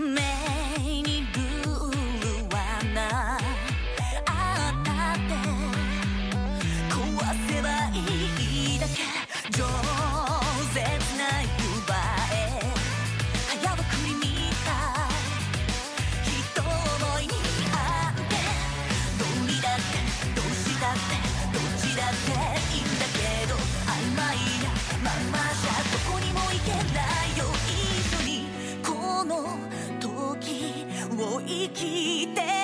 man. を生きて